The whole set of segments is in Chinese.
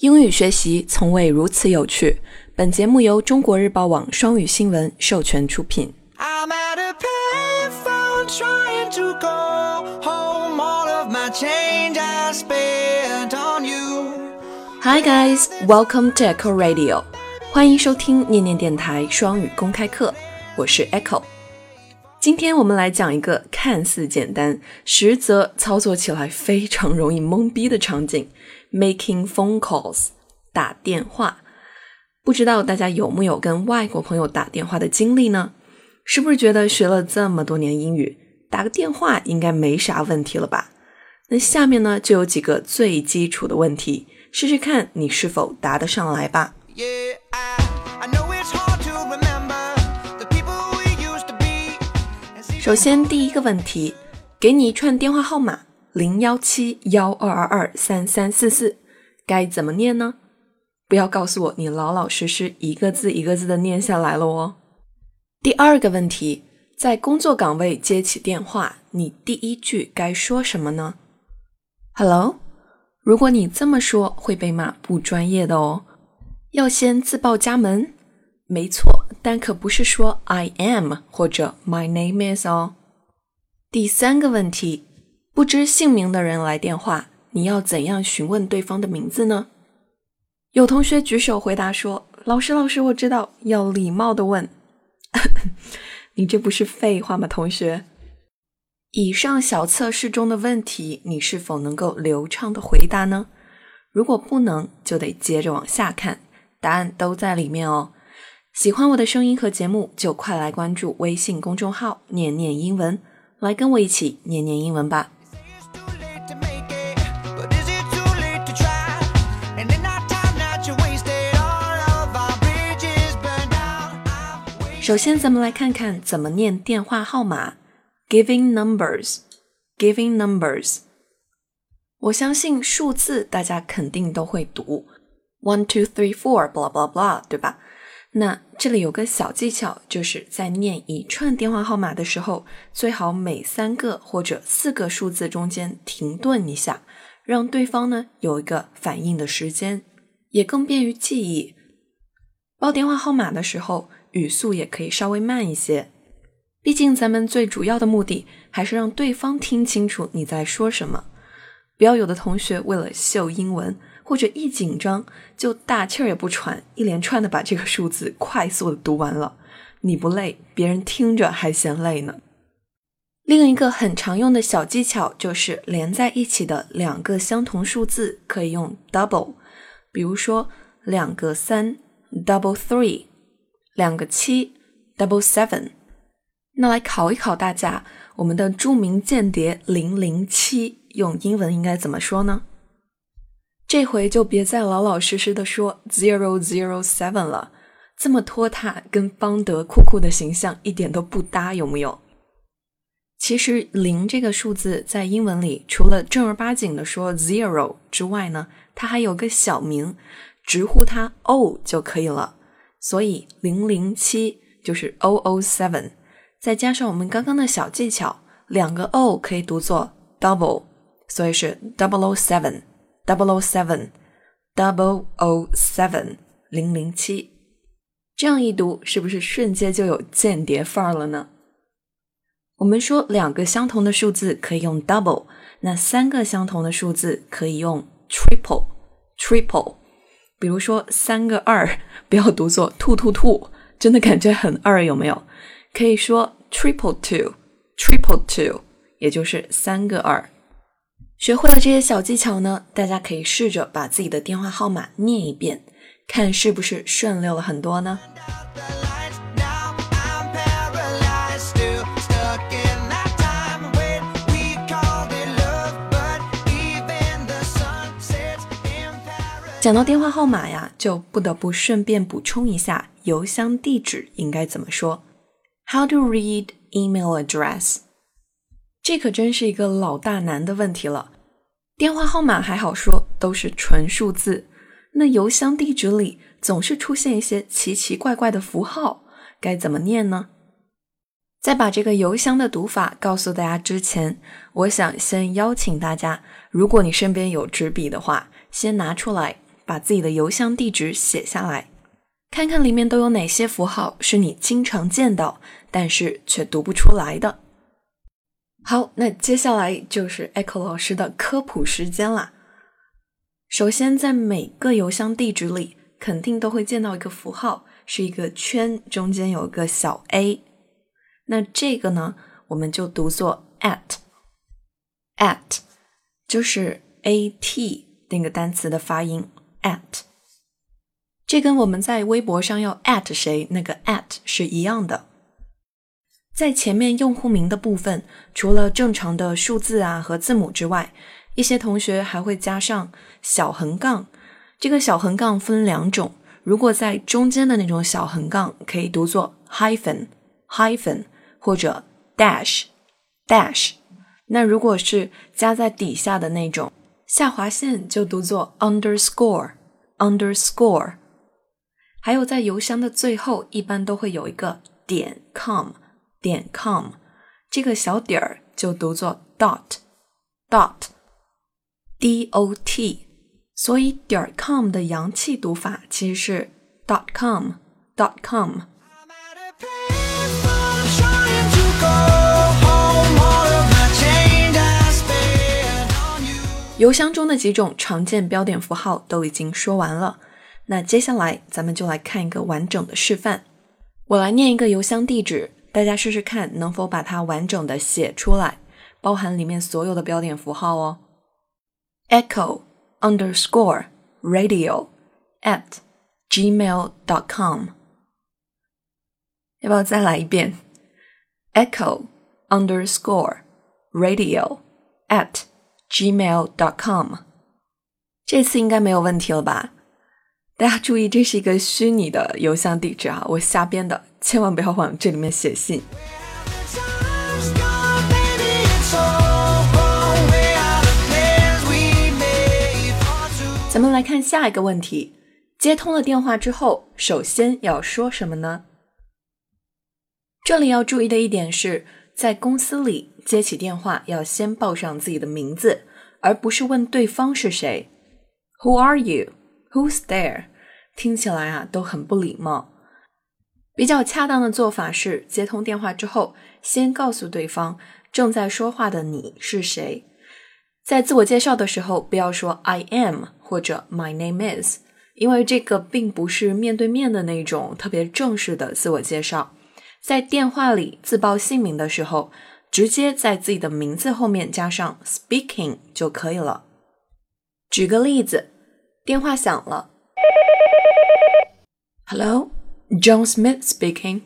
英语学习从未如此有趣。本节目由中国日报网双语新闻授权出品。I'm at a payphone trying to home all of my change I spent on you. Hi guys, welcome to Echo Radio，欢迎收听念念电台双语公开课，我是 Echo。今天我们来讲一个看似简单，实则操作起来非常容易懵逼的场景：making phone calls，打电话。不知道大家有木有跟外国朋友打电话的经历呢？是不是觉得学了这么多年英语，打个电话应该没啥问题了吧？那下面呢就有几个最基础的问题，试试看你是否答得上来吧。首先，第一个问题，给你一串电话号码零幺七幺二二二三三四四，该怎么念呢？不要告诉我你老老实实一个字一个字的念下来了哦。第二个问题，在工作岗位接起电话，你第一句该说什么呢？Hello，如果你这么说，会被骂不专业的哦。要先自报家门，没错，但可不是说 I am 或者 My name is 哦。第三个问题，不知姓名的人来电话，你要怎样询问对方的名字呢？有同学举手回答说：“老师，老师，我知道，要礼貌的问。”你这不是废话吗，同学？以上小测试中的问题，你是否能够流畅的回答呢？如果不能，就得接着往下看，答案都在里面哦。喜欢我的声音和节目，就快来关注微信公众号“念念英文”，来跟我一起念念英文吧。首先，咱们来看看怎么念电话号码，giving numbers，giving numbers。我相信数字大家肯定都会读，one two three four，blah blah blah，对吧？那这里有个小技巧，就是在念一串电话号码的时候，最好每三个或者四个数字中间停顿一下，让对方呢有一个反应的时间，也更便于记忆。报电话号码的时候，语速也可以稍微慢一些，毕竟咱们最主要的目的还是让对方听清楚你在说什么。不要有的同学为了秀英文，或者一紧张就大气儿也不喘，一连串的把这个数字快速的读完了。你不累，别人听着还嫌累呢。另一个很常用的小技巧就是连在一起的两个相同数字可以用 double，比如说两个三 double three，两个七 double seven。那来考一考大家，我们的著名间谍零零七用英文应该怎么说呢？这回就别再老老实实的说 zero zero seven 了，这么拖沓，跟邦德酷酷的形象一点都不搭，有木有？其实零这个数字在英文里，除了正儿八经的说 zero 之外呢，它还有个小名，直呼它 O 就可以了。所以零零七就是 O O seven，再加上我们刚刚的小技巧，两个 O 可以读作 double，所以是 double O seven。Double o seven double o seven 零零七，这样一读是不是瞬间就有间谍范儿了呢？我们说两个相同的数字可以用 double，那三个相同的数字可以用 triple triple。比如说三个二，不要读作兔兔兔，真的感觉很二，有没有？可以说 triple two triple two，也就是三个二。学会了这些小技巧呢大家可以试着把自己的电话号码念一遍看是不是顺溜了很多呢？讲到电话号码呀就不得不顺便补充一下邮箱地址应该怎么说。How to read email address 这可真是一个老大难的问题了电话号码还好说，都是纯数字。那邮箱地址里总是出现一些奇奇怪怪的符号，该怎么念呢？在把这个邮箱的读法告诉大家之前，我想先邀请大家，如果你身边有纸笔的话，先拿出来把自己的邮箱地址写下来，看看里面都有哪些符号是你经常见到，但是却读不出来的。好，那接下来就是 Echo 老师的科普时间啦。首先，在每个邮箱地址里，肯定都会见到一个符号，是一个圈，中间有个小 a。那这个呢，我们就读作 at，at 就是 a t 那个单词的发音 at。这跟我们在微博上要 at 谁那个 at 是一样的。在前面用户名的部分，除了正常的数字啊和字母之外，一些同学还会加上小横杠。这个小横杠分两种，如果在中间的那种小横杠，可以读作 hyphen hyphen 或者 dash dash。那如果是加在底下的那种下划线，就读作 underscore underscore。还有在邮箱的最后，一般都会有一个点 com。点 com 这个小点儿就读作 dot dot dot 所以点 com 的洋气读法其实是 dot com dot com 邮箱中的几种常见标点符号都已经说完了那接下来咱们就来看一个完整的示范。我来念一个邮箱地址大家试试看能否把它完整的写出来，包含里面所有的标点符号哦。Echo underscore radio at gmail dot com。要不要再来一遍？Echo underscore radio at gmail dot com。这次应该没有问题了吧？ 大家注意，这是一个虚拟的邮箱地址啊，我瞎编的，千万不要往这里面写信。咱们来看下一个问题：接通了电话之后，首先要说什么呢？这里要注意的一点是，在公司里接起电话要先报上自己的名字，而不是问对方是谁。Who are you? Who's there? 听起来啊都很不礼貌。比较恰当的做法是，接通电话之后，先告诉对方正在说话的你是谁。在自我介绍的时候，不要说 I am 或者 My name is，因为这个并不是面对面的那种特别正式的自我介绍。在电话里自报姓名的时候，直接在自己的名字后面加上 speaking 就可以了。举个例子，电话响了，Hello, John Smith speaking。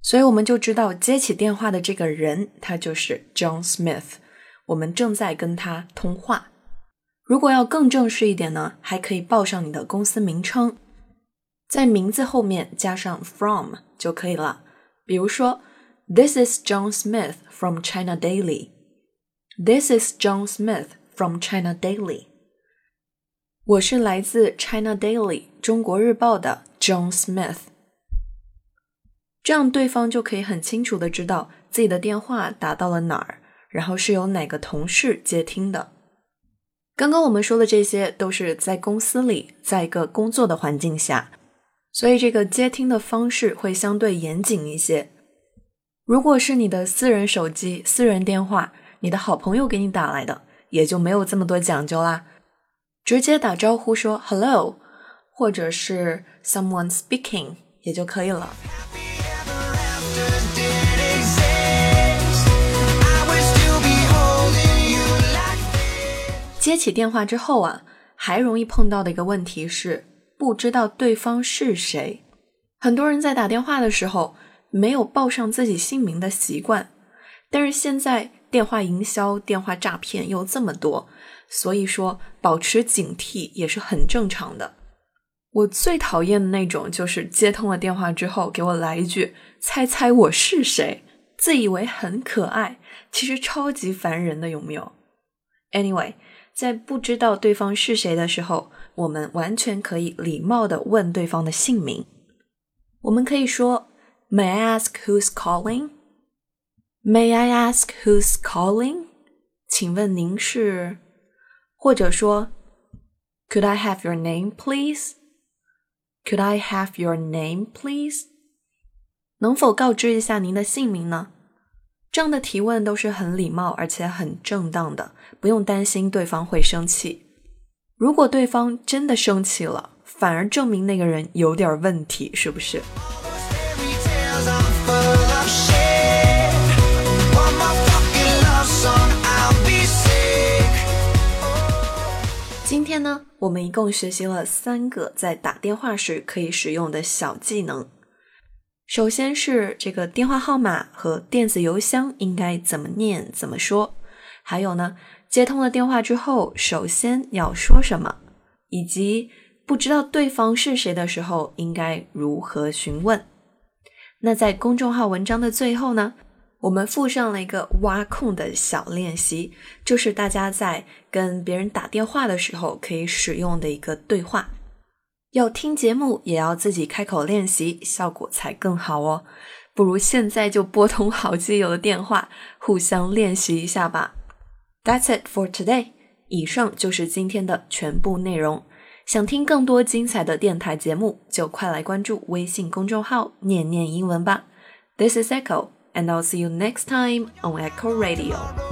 所以我们就知道接起电话的这个人，他就是 John Smith。我们正在跟他通话。如果要更正式一点呢，还可以报上你的公司名称，在名字后面加上 from 就可以了。比如说，This is John Smith from China Daily。This is John Smith from China Daily。我是来自 China Daily 中国日报的 John Smith。这样对方就可以很清楚的知道自己的电话打到了哪儿。然后是由哪个同事接听的？刚刚我们说的这些都是在公司里，在一个工作的环境下，所以这个接听的方式会相对严谨一些。如果是你的私人手机、私人电话，你的好朋友给你打来的，也就没有这么多讲究啦，直接打招呼说 “hello”，或者是 “someone speaking” 也就可以了。接起电话之后啊，还容易碰到的一个问题是不知道对方是谁。很多人在打电话的时候没有报上自己姓名的习惯，但是现在电话营销、电话诈骗又这么多，所以说保持警惕也是很正常的。我最讨厌的那种就是接通了电话之后给我来一句“猜猜我是谁”，自以为很可爱，其实超级烦人的，有没有？Anyway。在不知道对方是谁的时候，我们完全可以礼貌的问对方的姓名。我们可以说，May I ask who's calling？May I ask who's calling？请问您是？或者说 Could I have your name, please? Could I have your name, please? 能否告知一下您的姓名呢？这样的提问都是很礼貌而且很正当的，不用担心对方会生气。如果对方真的生气了，反而证明那个人有点问题，是不是？天呢，我们一共学习了三个在打电话时可以使用的小技能。首先是这个电话号码和电子邮箱应该怎么念、怎么说，还有呢，接通了电话之后，首先要说什么，以及不知道对方是谁的时候应该如何询问。那在公众号文章的最后呢，我们附上了一个挖空的小练习，就是大家在跟别人打电话的时候可以使用的一个对话。要听节目，也要自己开口练习，效果才更好哦。不如现在就拨通好基友的电话，互相练习一下吧。That's it for today。以上就是今天的全部内容。想听更多精彩的电台节目，就快来关注微信公众号“念念英文”吧。This is Echo, and I'll see you next time on Echo Radio.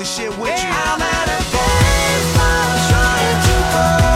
of shit with you. I'm at a payphone trying to call